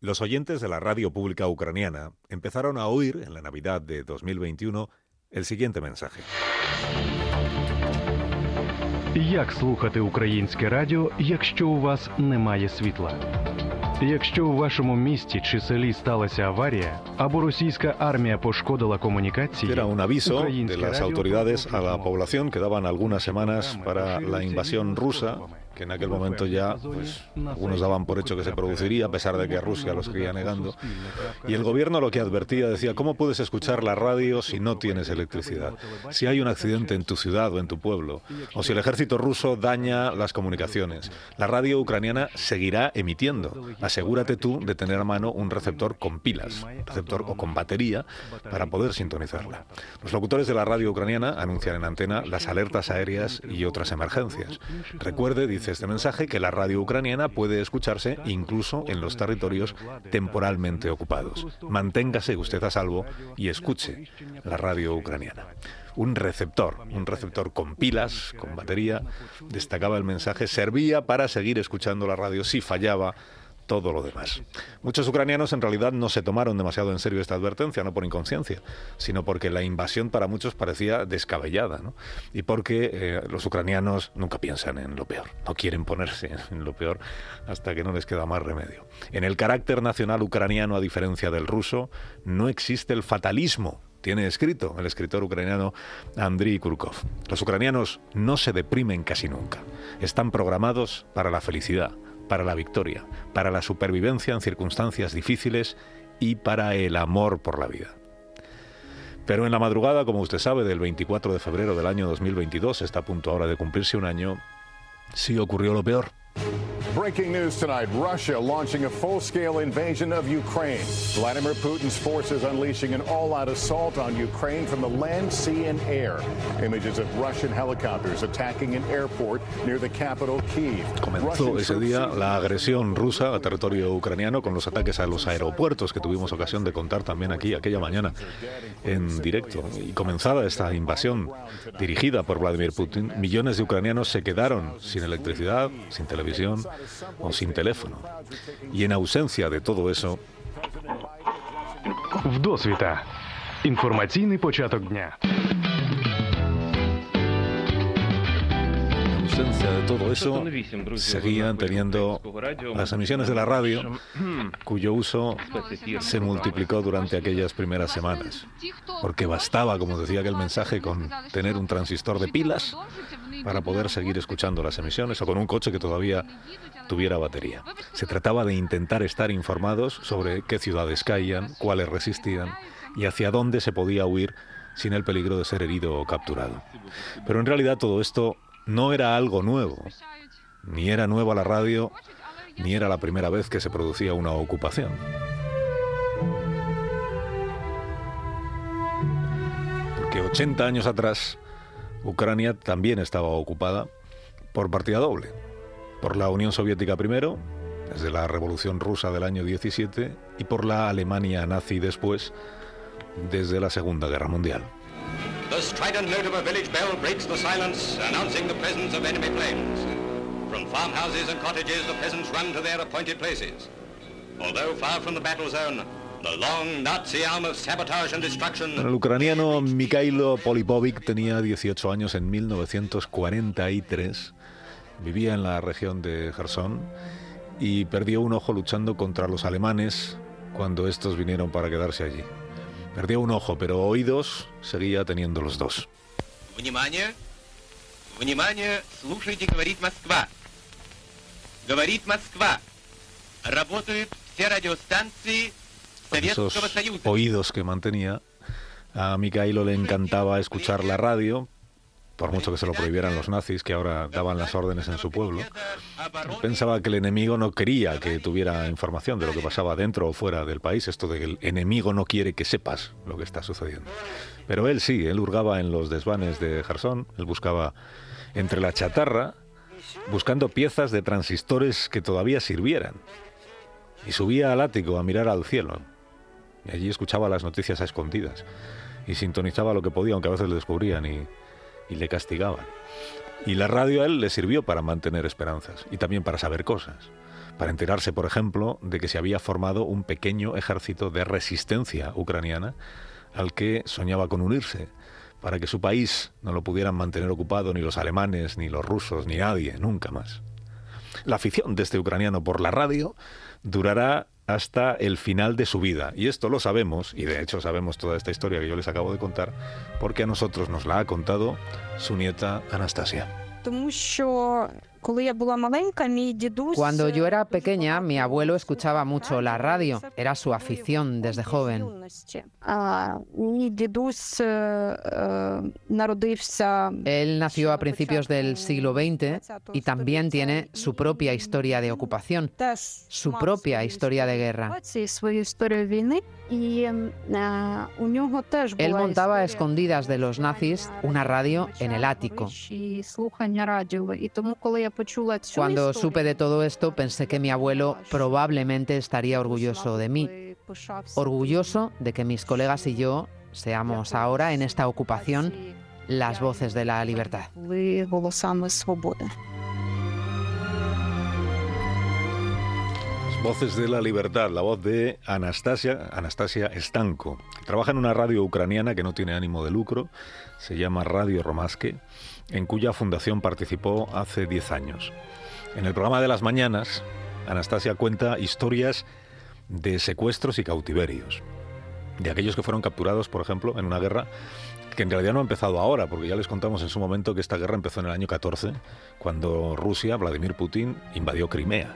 Los oyentes de la radio pública ucraniana empezaron a oír en la Navidad de 2021 el siguiente mensaje. Як слухати українське радіо, якщо у вас немає світла? Якщо у вашому місті чи селі сталася аварія, або російська армія пошкодила комунікації, Era un aviso de українське las радіо autoridades a la продовжує población que daban algunas semanas para la invasión rusa, que en aquel momento ya pues, algunos daban por hecho que se produciría, a pesar de que Rusia lo seguía negando. Y el gobierno lo que advertía decía, ¿cómo puedes escuchar la radio si no tienes electricidad? Si hay un accidente en tu ciudad o en tu pueblo, o si el ejército ruso daña las comunicaciones, la radio ucraniana seguirá emitiendo. Asegúrate tú de tener a mano un receptor con pilas, receptor o con batería, para poder sintonizarla. Los locutores de la radio ucraniana anuncian en antena las alertas aéreas y otras emergencias. Recuerde, dice este mensaje, que la radio ucraniana puede escucharse incluso en los territorios temporalmente ocupados. Manténgase usted a salvo y escuche la radio ucraniana. Un receptor, un receptor con pilas, con batería, destacaba el mensaje, servía para seguir escuchando la radio si fallaba todo lo demás. Muchos ucranianos en realidad no se tomaron demasiado en serio esta advertencia, no por inconsciencia, sino porque la invasión para muchos parecía descabellada, ¿no? Y porque eh, los ucranianos nunca piensan en lo peor, no quieren ponerse en lo peor hasta que no les queda más remedio. En el carácter nacional ucraniano, a diferencia del ruso, no existe el fatalismo tiene escrito el escritor ucraniano Andriy Kurkov. Los ucranianos no se deprimen casi nunca. Están programados para la felicidad, para la victoria, para la supervivencia en circunstancias difíciles y para el amor por la vida. Pero en la madrugada, como usted sabe, del 24 de febrero del año 2022, está a punto ahora de cumplirse un año, sí ocurrió lo peor. Breaking news tonight Russia launching a full scale invasion of Ukraine. Vladimir Putin's forces unleashing an all out assault on Ukraine from the land, sea, and air. Images of Russian helicopters attacking an airport near the capital, Kiev. Comenzó ese día la agresión rusa a territorio ucraniano con los ataques a los aeropuertos que tuvimos ocasión de contar también aquí aquella mañana en directo. Y comenzada esta invasión dirigida por Vladimir Putin, millones de ucranianos se quedaron sin electricidad, sin televisión o sin teléfono. Y en ausencia de todo eso, Вдосвіта. Інформаційний початок дня. Ausencia de todo eso, seguían teniendo las emisiones de la radio, cuyo uso se multiplicó durante aquellas primeras semanas. Porque bastaba, como decía aquel mensaje, con tener un transistor de pilas para poder seguir escuchando las emisiones o con un coche que todavía tuviera batería. Se trataba de intentar estar informados sobre qué ciudades caían, cuáles resistían y hacia dónde se podía huir sin el peligro de ser herido o capturado. Pero en realidad todo esto no era algo nuevo. Ni era nueva la radio, ni era la primera vez que se producía una ocupación. Porque 80 años atrás, Ucrania también estaba ocupada por partida doble. Por la Unión Soviética primero, desde la Revolución Rusa del año 17, y por la Alemania nazi después, desde la Segunda Guerra Mundial. The strident note of a village bell breaks the silence, announcing the presence of enemy planes. From farmhouses and cottages, the peasants run to their appointed places. Although far from the battle zone. El ucraniano Mikhailo Polipovic tenía 18 años en 1943. Vivía en la región de Gerson y perdió un ojo luchando contra los alemanes cuando estos vinieron para quedarse allí. Perdió un ojo, pero oídos seguía teniendo los dos. Внимание! Внимание! Слушайте, говорит Москва. Говорит Москва. Работают все радиостанции Con esos Советского Союза. oídos que mantenía, a Mikhailo le encantaba escuchar la radio, por mucho que se lo prohibieran los nazis, que ahora daban las órdenes en su pueblo. Pensaba que el enemigo no quería que tuviera información de lo que pasaba dentro o fuera del país, esto de que el enemigo no quiere que sepas lo que está sucediendo. Pero él sí, él hurgaba en los desvanes de Gerson, él buscaba entre la chatarra, buscando piezas de transistores que todavía sirvieran. Y subía al ático a mirar al cielo. Y allí escuchaba las noticias a escondidas. Y sintonizaba lo que podía, aunque a veces le descubrían y, y le castigaban. Y la radio a él le sirvió para mantener esperanzas y también para saber cosas. Para enterarse, por ejemplo, de que se había formado un pequeño ejército de resistencia ucraniana al que soñaba con unirse, para que su país no lo pudieran mantener ocupado ni los alemanes, ni los rusos, ni nadie, nunca más. La afición de este ucraniano por la radio durará hasta el final de su vida. Y esto lo sabemos, y de hecho sabemos toda esta historia que yo les acabo de contar, porque a nosotros nos la ha contado su nieta Anastasia. Cuando yo era pequeña, mi abuelo escuchaba mucho la radio. Era su afición desde joven. Él nació a principios del siglo XX y también tiene su propia historia de ocupación, su propia historia de guerra. Él montaba a escondidas de los nazis una radio en el ático. Cuando supe de todo esto, pensé que mi abuelo probablemente estaría orgulloso de mí, orgulloso de que mis colegas y yo seamos ahora en esta ocupación las voces de la libertad. Voces de la Libertad, la voz de Anastasia, Anastasia Stanko, trabaja en una radio ucraniana que no tiene ánimo de lucro, se llama Radio Romaske, en cuya fundación participó hace 10 años. En el programa de las mañanas, Anastasia cuenta historias de secuestros y cautiverios, de aquellos que fueron capturados, por ejemplo, en una guerra que en realidad no ha empezado ahora, porque ya les contamos en su momento que esta guerra empezó en el año 14, cuando Rusia, Vladimir Putin, invadió Crimea.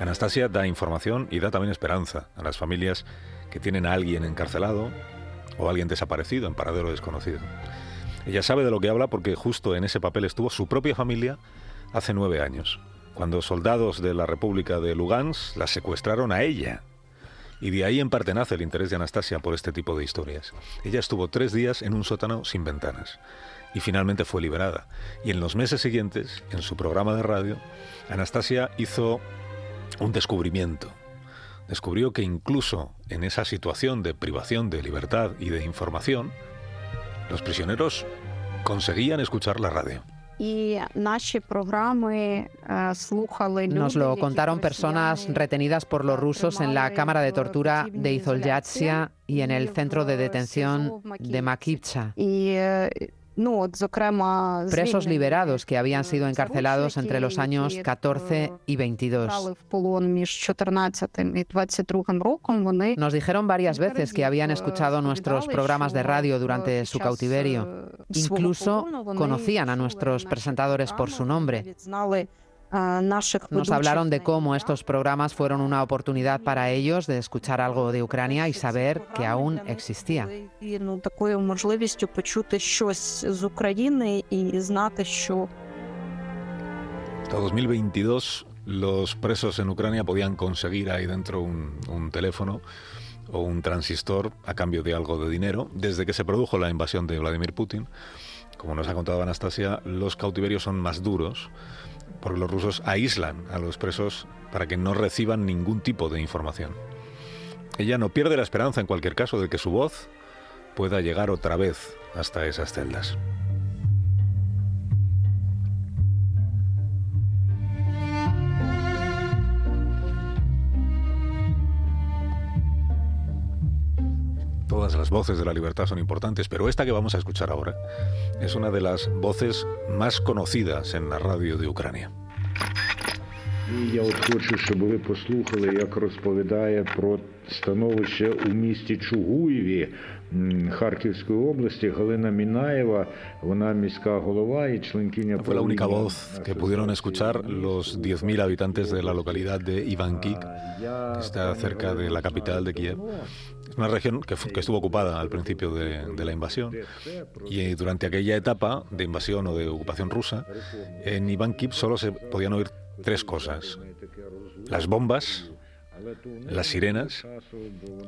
Anastasia da información y da también esperanza a las familias que tienen a alguien encarcelado o alguien desaparecido en paradero desconocido. Ella sabe de lo que habla porque justo en ese papel estuvo su propia familia hace nueve años, cuando soldados de la República de Lugansk la secuestraron a ella. Y de ahí en parte nace el interés de Anastasia por este tipo de historias. Ella estuvo tres días en un sótano sin ventanas y finalmente fue liberada. Y en los meses siguientes, en su programa de radio, Anastasia hizo un descubrimiento. Descubrió que incluso en esa situación de privación de libertad y de información, los prisioneros conseguían escuchar la radio. Nos lo contaron personas retenidas por los rusos en la cámara de tortura de Izolyatsia y en el centro de detención de Makivcha. Presos liberados que habían sido encarcelados entre los años 14 y 22. Nos dijeron varias veces que habían escuchado nuestros programas de radio durante su cautiverio. Incluso conocían a nuestros presentadores por su nombre. Nos hablaron de cómo estos programas fueron una oportunidad para ellos de escuchar algo de Ucrania y saber que aún existía. Hasta 2022 los presos en Ucrania podían conseguir ahí dentro un, un teléfono o un transistor a cambio de algo de dinero. Desde que se produjo la invasión de Vladimir Putin, como nos ha contado Anastasia, los cautiverios son más duros porque los rusos aíslan a los presos para que no reciban ningún tipo de información. Ella no pierde la esperanza, en cualquier caso, de que su voz pueda llegar otra vez hasta esas celdas. Todas las voces de la libertad son importantes, pero esta que vamos a escuchar ahora es una de las voces más conocidas en la radio de Ucrania. І я от хочу, щоб ви послухали, як розповідає про становище у місті Чугуєві Харківської області Галина Мінаєва. Вона міська голова і членкиня Fue la única voz que pudieron escuchar los 10.000 habitantes de la localidad de Ivankik, que está cerca de la capital de Kiev. Es una región que, que estuvo ocupada al principio de, de, la invasión y durante aquella etapa de invasión o de ocupación rusa, en Ivankip solo se podían oír tres cosas. Las bombas, las sirenas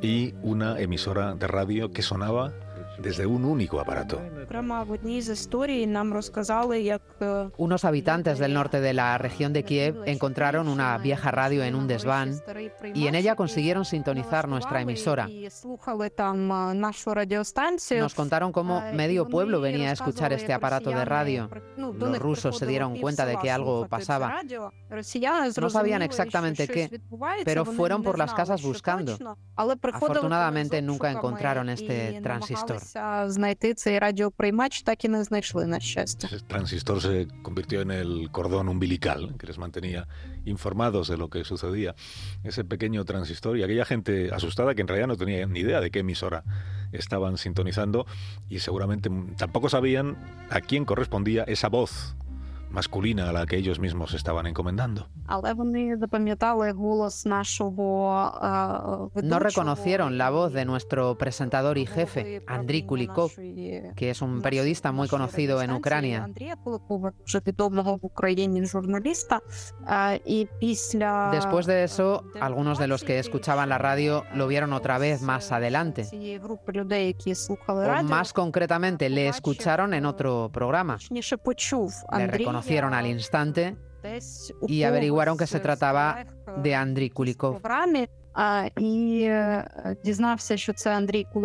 y una emisora de radio que sonaba desde un único aparato. Unos habitantes del norte de la región de Kiev encontraron una vieja radio en un desván y en ella consiguieron sintonizar nuestra emisora. Nos contaron cómo medio pueblo venía a escuchar este aparato de radio. Los rusos se dieron cuenta de que algo pasaba. No sabían exactamente qué, pero fueron por las casas buscando. Afortunadamente nunca encontraron este transistor. El transistor se convirtió en el cordón umbilical que les mantenía informados de lo que sucedía. Ese pequeño transistor y aquella gente asustada que en realidad no tenía ni idea de qué emisora estaban sintonizando y seguramente tampoco sabían a quién correspondía esa voz masculina a la que ellos mismos estaban encomendando. No reconocieron la voz de nuestro presentador y jefe, Andriy Kulikov, que es un periodista muy conocido en Ucrania. Después de eso, algunos de los que escuchaban la radio lo vieron otra vez más adelante. O más concretamente, le escucharon en otro programa. Le reconocieron al instante y averiguaron que se trataba de Andriy Kulikov.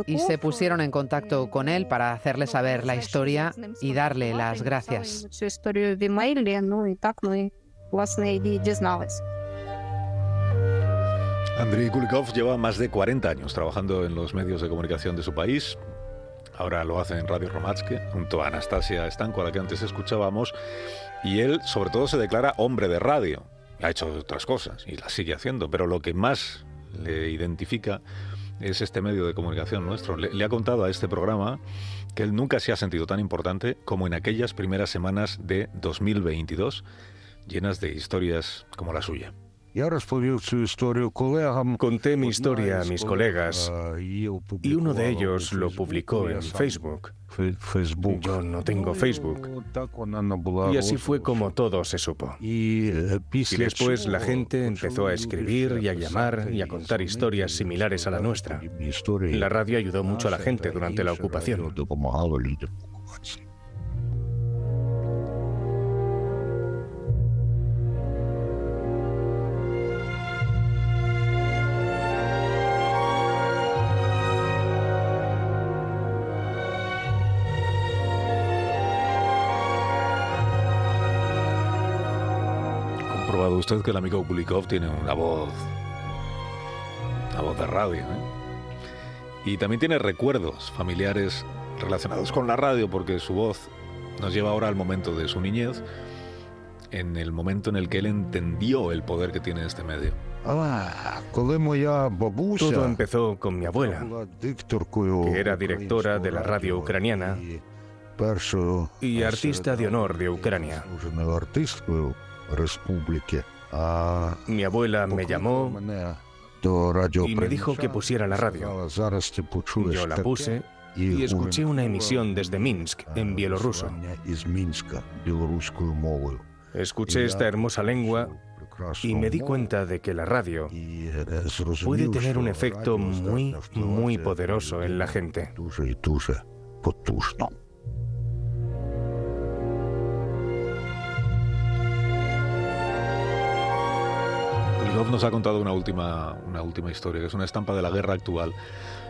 Y se pusieron en contacto con él para hacerle saber la historia y darle las gracias. Andriy Kulikov lleva más de 40 años trabajando en los medios de comunicación de su país. Ahora lo hace en Radio Romatske, junto a Anastasia Stanco, a la que antes escuchábamos. Y él, sobre todo, se declara hombre de radio. Ha hecho otras cosas y las sigue haciendo, pero lo que más le identifica es este medio de comunicación nuestro. Le, le, ha contado a este programa que él nunca se ha sentido tan importante como en aquellas primeras semanas de 2022, llenas de historias como la suya. Conté mi historia a mis colegas y uno de ellos lo publicó en Facebook. Yo no tengo Facebook. Y así fue como todo se supo. Y después la gente empezó a escribir y a llamar y a contar historias similares a la nuestra. La radio ayudó mucho a la gente durante la ocupación. Usted que el amigo Kulikov tiene una voz, una voz de radio, ¿eh? Y también tiene recuerdos familiares relacionados con la radio, porque su voz nos lleva ahora al momento de su niñez, en el momento en el que él entendió el poder que tiene este medio. Todo empezó con mi abuela, que era directora de la radio ucraniana y artista de honor de Ucrania. Mi abuela me llamó y me dijo que pusiera la radio. Yo la puse y escuché una emisión desde Minsk, en bielorruso. Escuché esta hermosa lengua y me di cuenta de que la radio puede tener un efecto muy, muy poderoso en la gente. Nos ha contado una última, una última historia, que es una estampa de la guerra actual,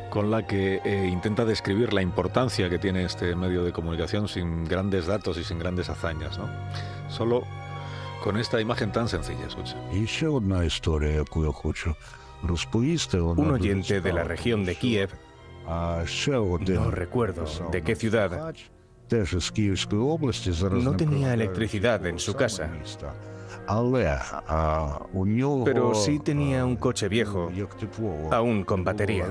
con la que eh, intenta describir la importancia que tiene este medio de comunicación sin grandes datos y sin grandes hazañas. ¿no? Solo con esta imagen tan sencilla, escucha. Un oyente de la región de Kiev, no recuerdo de qué ciudad, no tenía electricidad en su casa. Pero sí tenía un coche viejo, aún con batería.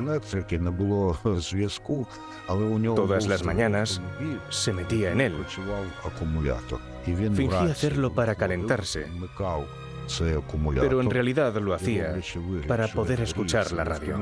Todas las mañanas se metía en él. Fingía hacerlo para calentarse, pero en realidad lo hacía para poder escuchar la radio.